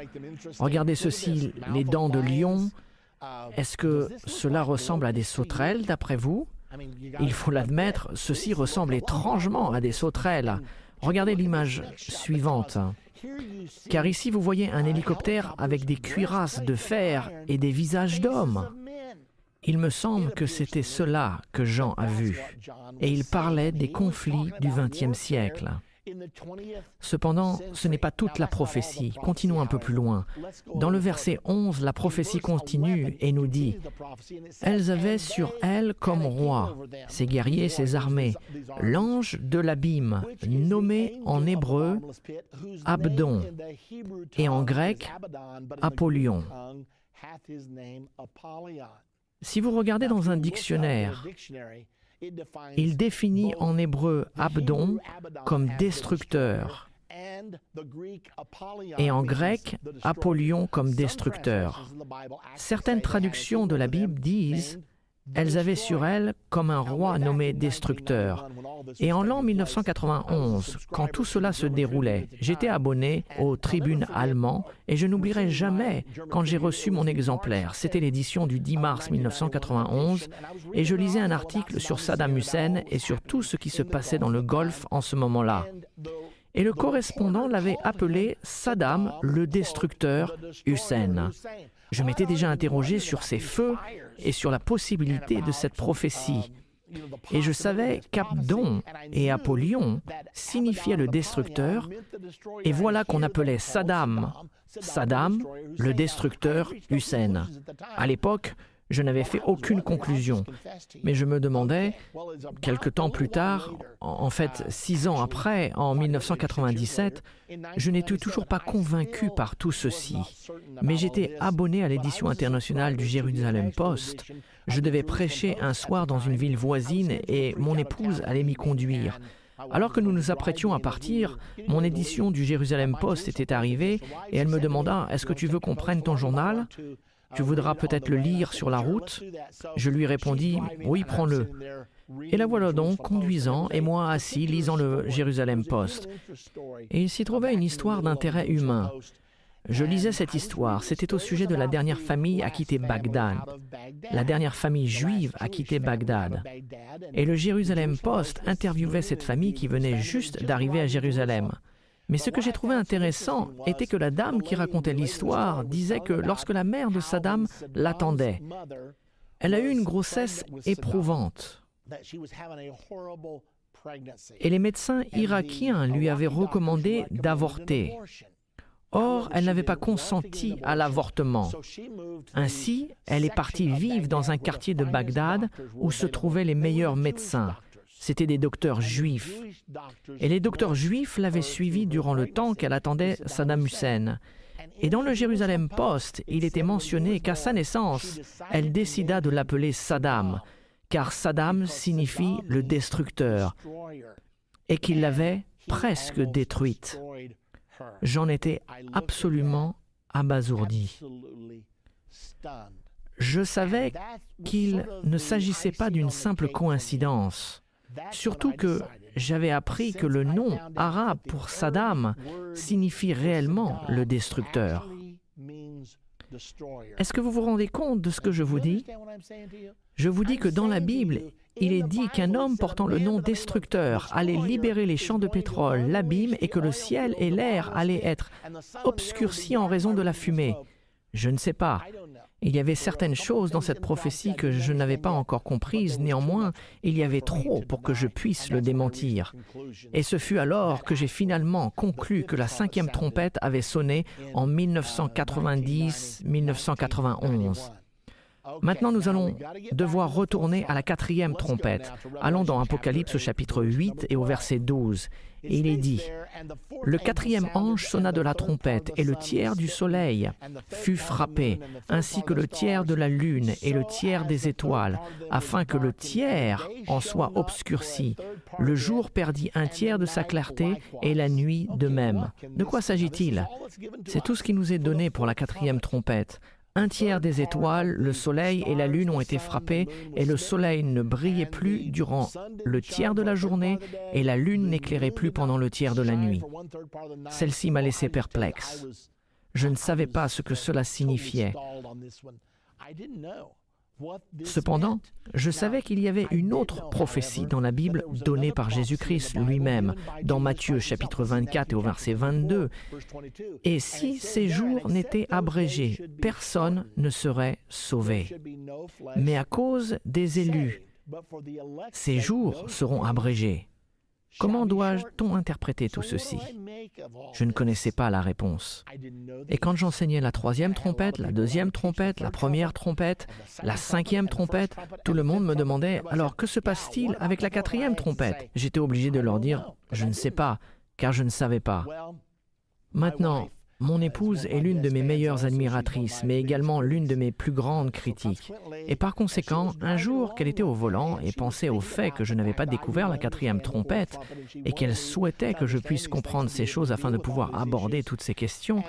Regardez ceci, les dents de lion. Est-ce que cela ressemble à des sauterelles d'après vous? Il faut l'admettre, ceci ressemble étrangement à des sauterelles. Regardez l'image suivante. Car ici, vous voyez un hélicoptère avec des cuirasses de fer et des visages d'hommes. Il me semble que c'était cela que Jean a vu, et il parlait des conflits du XXe siècle. Cependant, ce n'est pas toute la prophétie. Continuons un peu plus loin. Dans le verset 11, la prophétie continue et nous dit, Elles avaient sur elles comme roi, ces guerriers, ces armées, l'ange de l'abîme, nommé en hébreu Abdon et en grec Apollyon. Si vous regardez dans un dictionnaire, il définit en hébreu Abdon comme destructeur et en grec Apollyon comme destructeur. Certaines traductions de la Bible disent elles avaient sur elles comme un roi nommé Destructeur. Et en l'an 1991, quand tout cela se déroulait, j'étais abonné aux tribunes allemands et je n'oublierai jamais quand j'ai reçu mon exemplaire. C'était l'édition du 10 mars 1991 et je lisais un article sur Saddam Hussein et sur tout ce qui se passait dans le Golfe en ce moment-là. et le correspondant l'avait appelé Saddam le destructeur Hussein. Je m'étais déjà interrogé sur ces feux et sur la possibilité de cette prophétie. Et je savais qu'Abdon et Apollyon signifiaient le destructeur, et voilà qu'on appelait Saddam, Saddam, le destructeur Hussein. À l'époque, je n'avais fait aucune conclusion, mais je me demandais, quelque temps plus tard, en fait six ans après, en 1997, je n'étais toujours pas convaincu par tout ceci, mais j'étais abonné à l'édition internationale du Jérusalem Post. Je devais prêcher un soir dans une ville voisine et mon épouse allait m'y conduire. Alors que nous nous apprêtions à partir, mon édition du Jérusalem Post était arrivée et elle me demanda Est-ce que tu veux qu'on prenne ton journal? Tu voudras peut-être le lire sur la route? Je lui répondis, oui, prends-le. Et la voilà donc conduisant et moi assis lisant le Jérusalem Post. Et il s'y trouvait une histoire d'intérêt humain. Je lisais cette histoire. C'était au sujet de la dernière famille à quitter Bagdad. La dernière famille juive à quitter Bagdad. Et le Jérusalem Post interviewait cette famille qui venait juste d'arriver à Jérusalem. Mais ce que j'ai trouvé intéressant était que la dame qui racontait l'histoire disait que lorsque la mère de Saddam l'attendait, elle a eu une grossesse éprouvante. Et les médecins irakiens lui avaient recommandé d'avorter. Or, elle n'avait pas consenti à l'avortement. Ainsi, elle est partie vivre dans un quartier de Bagdad où se trouvaient les meilleurs médecins. C'étaient des docteurs juifs. Et les docteurs juifs l'avaient suivie durant le temps qu'elle attendait Saddam Hussein. Et dans le Jérusalem Post, il était mentionné qu'à sa naissance, elle décida de l'appeler Saddam, car Saddam signifie le destructeur, et qu'il l'avait presque détruite. J'en étais absolument abasourdi. Je savais qu'il ne s'agissait pas d'une simple coïncidence. Surtout que j'avais appris que le nom arabe pour Saddam signifie réellement le destructeur. Est-ce que vous vous rendez compte de ce que je vous dis? Je vous dis que dans la Bible, il est dit qu'un homme portant le nom destructeur allait libérer les champs de pétrole, l'abîme, et que le ciel et l'air allaient être obscurcis en raison de la fumée. Je ne sais pas. Il y avait certaines choses dans cette prophétie que je n'avais pas encore comprises, néanmoins, il y avait trop pour que je puisse le démentir. Et ce fut alors que j'ai finalement conclu que la cinquième trompette avait sonné en 1990-1991. Maintenant, nous allons devoir retourner à la quatrième trompette. Allons dans Apocalypse au chapitre 8 et au verset 12. Et il est dit, Le quatrième ange sonna de la trompette, et le tiers du soleil fut frappé, ainsi que le tiers de la lune et le tiers des étoiles, afin que le tiers en soit obscurci. Le jour perdit un tiers de sa clarté, et la nuit de même. De quoi s'agit-il? C'est tout ce qui nous est donné pour la quatrième trompette. Un tiers des étoiles, le soleil et la lune ont été frappés et le soleil ne brillait plus durant le tiers de la journée et la lune n'éclairait plus pendant le tiers de la nuit. Celle-ci m'a laissé perplexe. Je ne savais pas ce que cela signifiait. Cependant, je savais qu'il y avait une autre prophétie dans la Bible donnée par Jésus-Christ lui-même, dans Matthieu chapitre 24 et au verset 22. Et si ces jours n'étaient abrégés, personne ne serait sauvé. Mais à cause des élus, ces jours seront abrégés. Comment doit-on interpréter tout ceci? Je ne connaissais pas la réponse. Et quand j'enseignais la troisième trompette, la deuxième trompette, la première trompette, la cinquième trompette, tout le monde me demandait, alors que se passe-t-il avec la quatrième trompette? J'étais obligé de leur dire, je ne sais pas, car je ne savais pas. Maintenant, mon épouse est l'une de mes meilleures admiratrices, mais également l'une de mes plus grandes critiques. Et par conséquent, un jour qu'elle était au volant et pensait au fait que je n'avais pas découvert la quatrième trompette et qu'elle souhaitait que je puisse comprendre ces choses afin de pouvoir aborder toutes ces questions,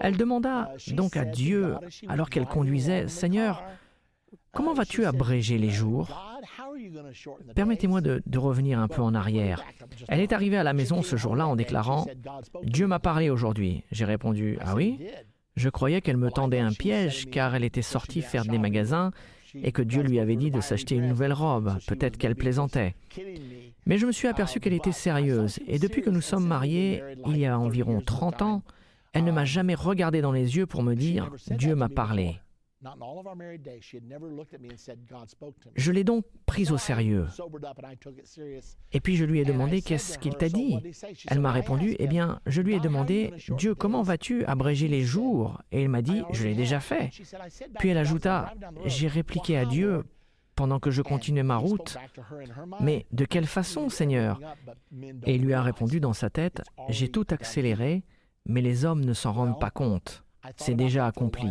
elle demanda donc à Dieu, alors qu'elle conduisait, Seigneur, comment vas-tu abréger les jours Permettez-moi de, revenir un peu en arrière. Elle est arrivée à la maison ce jour-là en déclarant ⁇ Dieu m'a parlé aujourd'hui ⁇ J'ai répondu ⁇ Ah oui ?⁇ Je croyais qu'elle me tendait un piège car elle était sortie faire des magasins et que Dieu lui avait dit de s'acheter une nouvelle robe. Peut-être qu'elle plaisantait. Mais je me suis aperçu qu'elle était sérieuse, et depuis que nous sommes mariés, il y a environ 30 ans, elle ne m'a jamais regardé dans les yeux pour me dire ⁇ Dieu m'a parlé ⁇ je l'ai donc prise au sérieux. Et puis je lui ai demandé qu'est-ce qu'il t'a dit? Elle m'a répondu, eh bien, je lui ai demandé, Dieu, comment vas-tu abréger les jours? Et il m'a dit, je l'ai déjà fait. Puis elle ajouta, j'ai répliqué à Dieu pendant que je continuais ma route, mais de quelle façon, Seigneur Et il lui a répondu dans sa tête, j'ai tout accéléré, mais les hommes ne s'en rendent pas compte. C'est déjà accompli.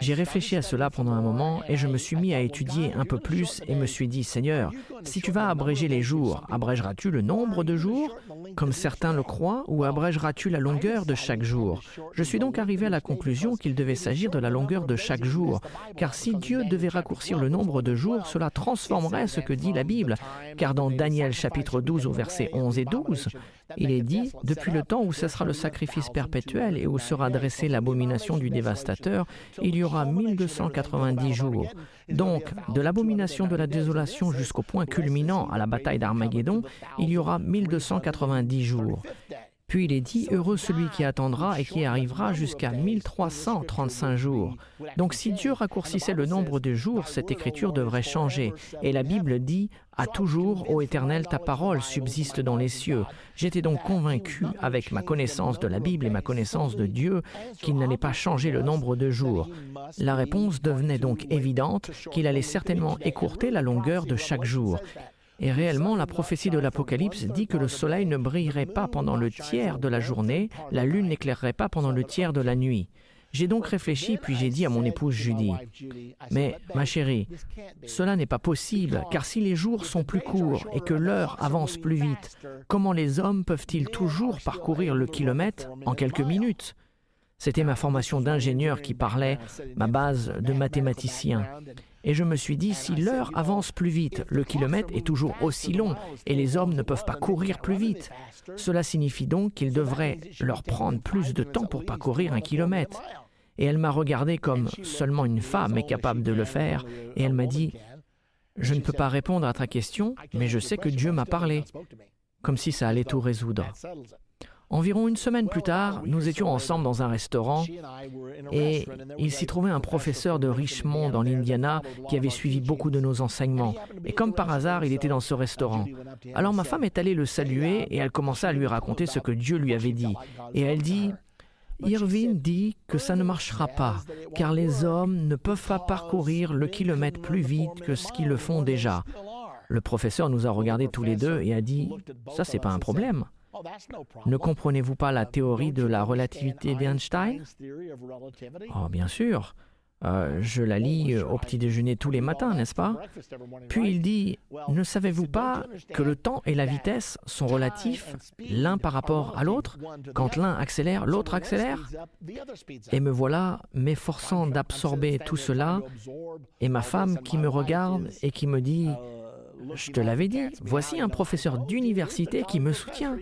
J'ai réfléchi à cela pendant un moment et je me suis mis à étudier un peu plus et me suis dit, Seigneur, si tu vas abréger les jours, abrégeras-tu le nombre de jours, comme certains le croient, ou abrégeras-tu la longueur de chaque jour? Je suis donc arrivé à la conclusion qu'il devait s'agir de la longueur de chaque jour, car si Dieu devait raccourcir le nombre de jours, cela transformerait ce que dit la Bible, car dans Daniel chapitre 12 au verset 11 et 12, il est dit, depuis le temps où cessera le sacrifice perpétuel et où sera dressée l'abomination du dévastateur, il y aura 1290 jours. Donc, de l'abomination de la désolation jusqu'au point culminant à la bataille d'Armageddon, il y aura 1290 jours. Puis il est dit, heureux celui qui attendra et qui arrivera jusqu'à 1335 jours. Donc si Dieu raccourcissait le nombre de jours, cette écriture devrait changer. Et la Bible dit, à toujours, ô Éternel, ta parole subsiste dans les cieux. J'étais donc convaincu, avec ma connaissance de la Bible et ma connaissance de Dieu, qu'il n'allait pas changer le nombre de jours. La réponse devenait donc évidente, qu'il allait certainement écourter la longueur de chaque jour. Et réellement, la prophétie de l'Apocalypse dit que le soleil ne brillerait pas pendant le tiers de la journée, la lune n'éclairerait pas pendant le tiers de la nuit. J'ai donc réfléchi, puis j'ai dit à mon épouse Judy, Mais ma chérie, cela n'est pas possible, car si les jours sont plus courts et que l'heure avance plus vite, comment les hommes peuvent-ils toujours parcourir le kilomètre en quelques minutes? C'était ma formation d'ingénieur qui parlait, ma base de mathématicien. Et je me suis dit, si l'heure avance plus vite, le kilomètre est toujours aussi long et les hommes ne peuvent pas courir plus vite. Cela signifie donc qu'il devrait leur prendre plus de temps pour parcourir un kilomètre. Et elle m'a regardé comme seulement une femme est capable de le faire, et elle m'a dit, je ne peux pas répondre à ta question, mais je sais que Dieu m'a parlé, comme si ça allait tout résoudre. Environ une semaine plus tard, nous étions ensemble dans un restaurant et il s'y trouvait un professeur de Richmond dans l'Indiana qui avait suivi beaucoup de nos enseignements. Et comme par hasard, il était dans ce restaurant. Alors ma femme est allée le saluer et elle commença à lui raconter ce que Dieu lui avait dit. Et elle dit, Irving dit que ça ne marchera pas, car les hommes ne peuvent pas parcourir le kilomètre plus vite que ce qu'ils le font déjà. Le professeur nous a regardés tous les deux et a dit, ça c'est pas un problème. Ne comprenez-vous pas la théorie de la relativité d'Einstein? Oh, bien sûr. Euh, je la lis au petit déjeuner tous les matins, n'est-ce pas? Puis il dit, ne savez-vous pas que le temps et la vitesse sont relatifs l'un par rapport à l'autre? Quand l'un accélère, l'autre accélère. Et me voilà m'efforçant d'absorber tout cela, et ma femme qui me regarde et qui me dit, je te l'avais dit, voici un professeur d'université qui me soutient.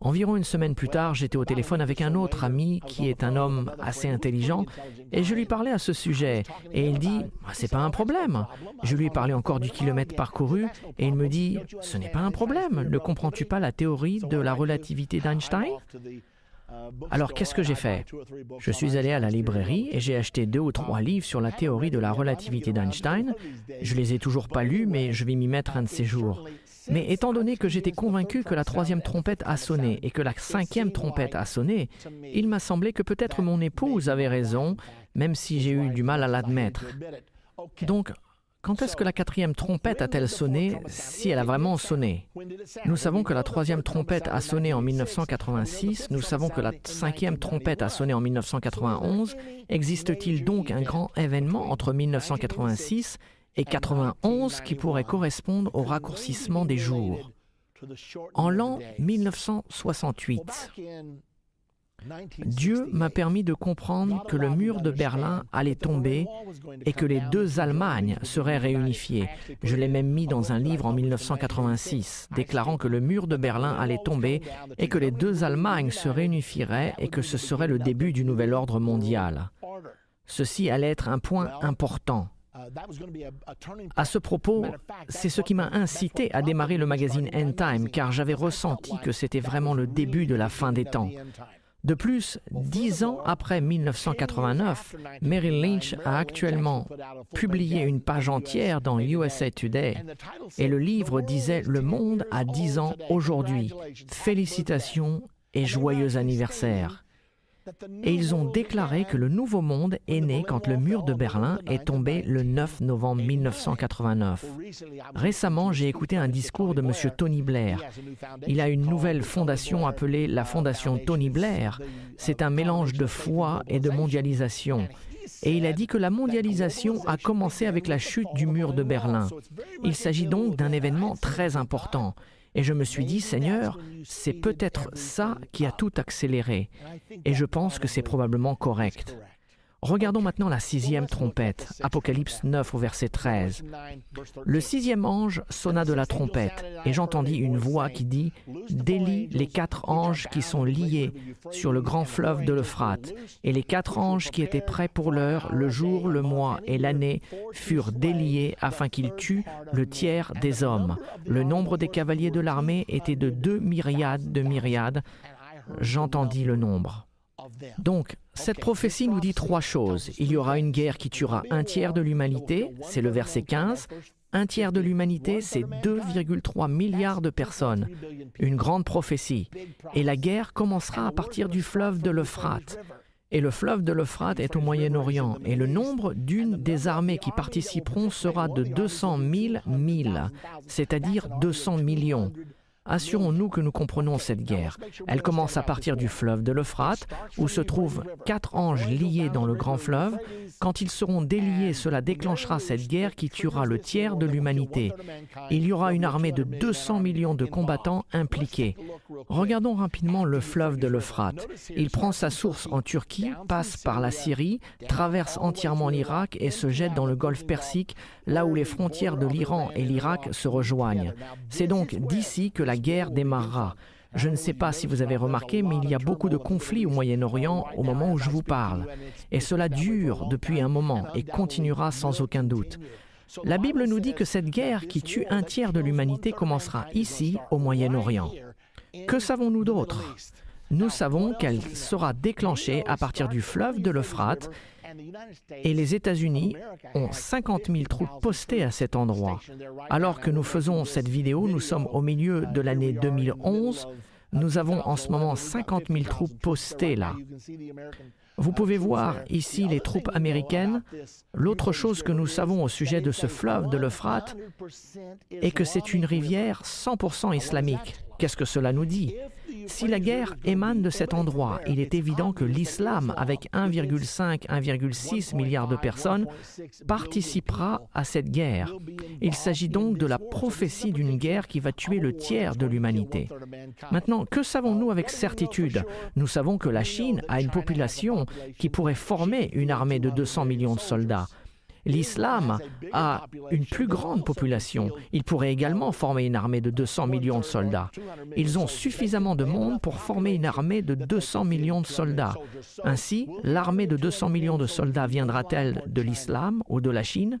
Environ une semaine plus tard, j'étais au téléphone avec un autre ami qui est un homme assez intelligent et je lui parlais à ce sujet et il dit ah, c'est pas un problème. Je lui ai parlé encore du kilomètre parcouru et il me dit ce n'est pas un problème. Ne comprends-tu pas la théorie de la relativité d'Einstein? Alors qu'est-ce que j'ai fait? Je suis allé à la librairie et j'ai acheté deux ou trois livres sur la théorie de la relativité d'Einstein. Je les ai toujours pas lus, mais je vais m'y mettre un de ces jours. Mais étant donné que j'étais convaincu que la troisième trompette a sonné et que la cinquième trompette a sonné, il m'a semblé que peut-être mon épouse avait raison, même si j'ai eu du mal à l'admettre. Donc, quand est-ce que la quatrième trompette a-t-elle sonné, si elle a vraiment sonné? Nous savons que la troisième trompette a sonné en 1986, nous savons que la cinquième trompette a sonné en 1991. Existe-t-il donc un grand événement entre 1986 et 91 qui pourrait correspondre au raccourcissement des jours? En l'an 1968, Dieu m'a permis de comprendre que le mur de Berlin allait tomber et que les deux Allemagnes seraient réunifiées. Je l'ai même mis dans un livre en 1986, déclarant que le mur de Berlin allait tomber et que les deux Allemagnes se réunifieraient et que ce serait le début du nouvel ordre mondial. Ceci allait être un point important. À ce propos, c'est ce qui m'a incité à démarrer le magazine End Time, car j'avais ressenti que c'était vraiment le début de la fin des temps. De plus, dix ans après 1989, Merrill Lynch a actuellement publié une page entière dans USA Today et le livre disait Le monde a dix ans aujourd'hui. Félicitations et joyeux anniversaire et ils ont déclaré que le nouveau monde est né quand le mur de Berlin est tombé le 9 novembre 1989. Récemment, j'ai écouté un discours de M. Tony Blair. Il a une nouvelle fondation appelée la Fondation Tony Blair. C'est un mélange de foi et de mondialisation. Et il a dit que la mondialisation a commencé avec la chute du mur de Berlin. Il s'agit donc d'un événement très important. Et je me suis dit, Seigneur, c'est peut-être ça qui a tout accéléré. Et je pense que c'est probablement correct. Regardons maintenant la sixième trompette, Apocalypse 9 au verset 13. Le sixième ange sonna de la trompette, et j'entendis une voix qui dit, Délie les quatre anges qui sont liés sur le grand fleuve de l'Euphrate, et les quatre anges qui étaient prêts pour l'heure, le jour, le mois et l'année, furent déliés afin qu'ils tuent le tiers des hommes. Le nombre des cavaliers de l'armée était de deux myriades de myriades. J'entendis le nombre. Donc, cette prophétie nous dit trois choses. Il y aura une guerre qui tuera un tiers de l'humanité, c'est le verset 15. Un tiers de l'humanité, c'est 2,3 milliards de personnes. Une grande prophétie. Et la guerre commencera à partir du fleuve de l'Euphrate. Et le fleuve de l'Euphrate est au Moyen-Orient. Et le nombre d'une des armées qui participeront sera de 200 000 milles, c'est-à-dire 200 millions. Assurons-nous que nous comprenons cette guerre. Elle commence à partir du fleuve de l'Euphrate, où se trouvent quatre anges liés dans le grand fleuve. Quand ils seront déliés, cela déclenchera cette guerre qui tuera le tiers de l'humanité. Il y aura une armée de 200 millions de combattants impliqués. Regardons rapidement le fleuve de l'Euphrate. Il prend sa source en Turquie, passe par la Syrie, traverse entièrement l'Irak et se jette dans le golfe Persique, là où les frontières de l'Iran et l'Irak se rejoignent. C'est donc d'ici que la guerre démarrera. Je ne sais pas si vous avez remarqué, mais il y a beaucoup de conflits au Moyen-Orient au moment où je vous parle. Et cela dure depuis un moment et continuera sans aucun doute. La Bible nous dit que cette guerre qui tue un tiers de l'humanité commencera ici, au Moyen-Orient. Que savons-nous d'autre? Nous savons qu'elle sera déclenchée à partir du fleuve de l'Euphrate et les États-Unis ont 50 000 troupes postées à cet endroit. Alors que nous faisons cette vidéo, nous sommes au milieu de l'année 2011. Nous avons en ce moment 50 000 troupes postées là. Vous pouvez voir ici les troupes américaines. L'autre chose que nous savons au sujet de ce fleuve de l'Euphrate est que c'est une rivière 100% islamique. Qu'est-ce que cela nous dit? Si la guerre émane de cet endroit, il est évident que l'islam, avec 1,5-1,6 milliards de personnes, participera à cette guerre. Il s'agit donc de la prophétie d'une guerre qui va tuer le tiers de l'humanité. Maintenant, que savons-nous avec certitude? Nous savons que la Chine a une population qui pourrait former une armée de 200 millions de soldats. L'islam a une plus grande population. Il pourrait également former une armée de 200 millions de soldats. Ils ont suffisamment de monde pour former une armée de 200 millions de soldats. Ainsi, l'armée de 200 millions de soldats viendra-t-elle de l'islam ou de la Chine?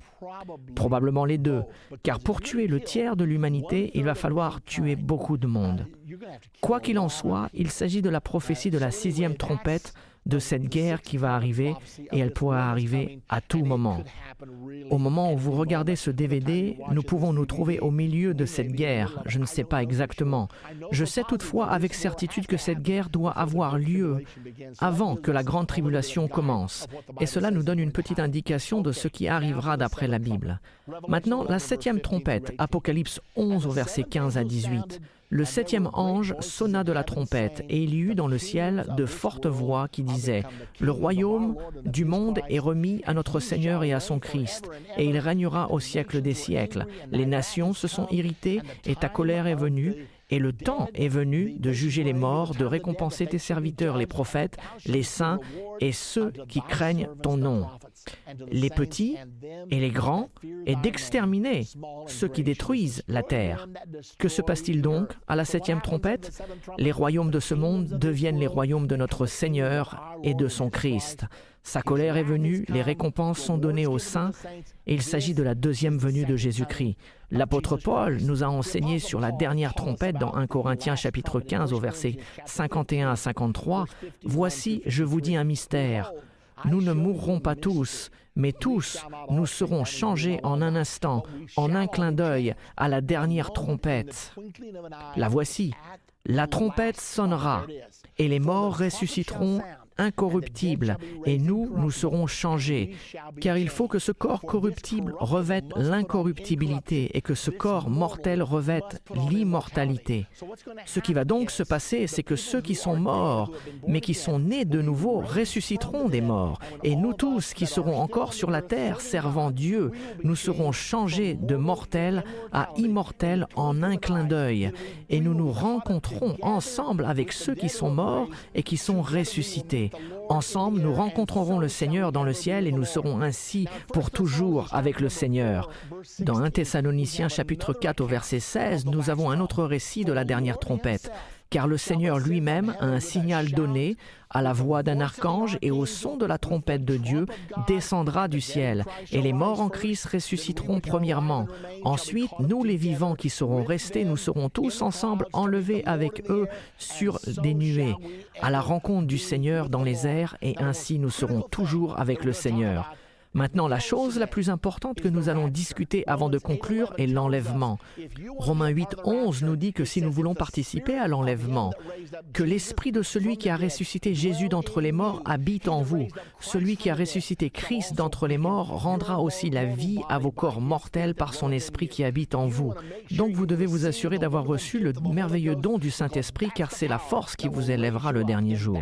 Probablement les deux, car pour tuer le tiers de l'humanité, il va falloir tuer beaucoup de monde. Quoi qu'il en soit, il s'agit de la prophétie de la sixième trompette de cette guerre qui va arriver et elle pourra arriver à tout moment. Au moment où vous regardez ce DVD, nous pouvons nous trouver au milieu de cette guerre. Je ne sais pas exactement. Je sais toutefois avec certitude que cette guerre doit avoir lieu avant que la grande tribulation commence. Et cela nous donne une petite indication de ce qui arrivera d'après la Bible. Maintenant, la septième trompette, Apocalypse 11 au verset 15 à 18. Le septième ange sonna de la trompette, et il y eut dans le ciel de fortes voix qui disaient, Le royaume du monde est remis à notre Seigneur et à son Christ, et il régnera au siècle des siècles. Les nations se sont irritées, et ta colère est venue, et le temps est venu de juger les morts, de récompenser tes serviteurs, les prophètes, les saints et ceux qui craignent ton nom, les petits et les grands, et d'exterminer ceux qui détruisent la terre. Que se passe-t-il donc à la septième trompette? Les royaumes de ce monde deviennent les royaumes de notre Seigneur et de son Christ. Sa colère est venue, les récompenses sont données aux saints, et il s'agit de la deuxième venue de Jésus-Christ. L'apôtre Paul nous a enseigné sur la dernière trompette dans 1 Corinthiens chapitre 15 au verset 51 à 53. Voici, je vous dis un mystère. Nous ne mourrons pas tous, mais tous, nous serons changés en un instant, en un clin d'œil, à la dernière trompette. La voici. La trompette sonnera, et les morts ressusciteront incorruptible, et nous, nous serons changés, car il faut que ce corps corruptible revête l'incorruptibilité et que ce corps mortel revête l'immortalité. Ce qui va donc se passer, c'est que ceux qui sont morts, mais qui sont nés de nouveau, ressusciteront des morts, et nous tous qui serons encore sur la terre servant Dieu, nous serons changés de mortels à immortels en un clin d'œil, et nous nous rencontrons ensemble avec ceux qui sont morts et qui sont ressuscités. Ensemble, nous rencontrerons le Seigneur dans le ciel et nous serons ainsi pour toujours avec le Seigneur. Dans 1 Thessaloniciens chapitre 4 au verset 16, nous avons un autre récit de la dernière trompette car le Seigneur lui-même a un signal donné, à la voix d'un archange et au son de la trompette de Dieu, descendra du ciel, et les morts en Christ ressusciteront premièrement. Ensuite, nous les vivants qui serons restés, nous serons tous ensemble enlevés avec eux sur des nuées, à la rencontre du Seigneur dans les airs, et ainsi nous serons toujours avec le Seigneur. Maintenant, la chose la plus importante que nous allons discuter avant de conclure est l'enlèvement. Romains 8, 11 nous dit que si nous voulons participer à l'enlèvement, que l'esprit de celui qui a ressuscité Jésus d'entre les morts habite en vous. Celui qui a ressuscité Christ d'entre les morts rendra aussi la vie à vos corps mortels par son esprit qui habite en vous. Donc vous devez vous assurer d'avoir reçu le merveilleux don du Saint-Esprit car c'est la force qui vous élèvera le dernier jour.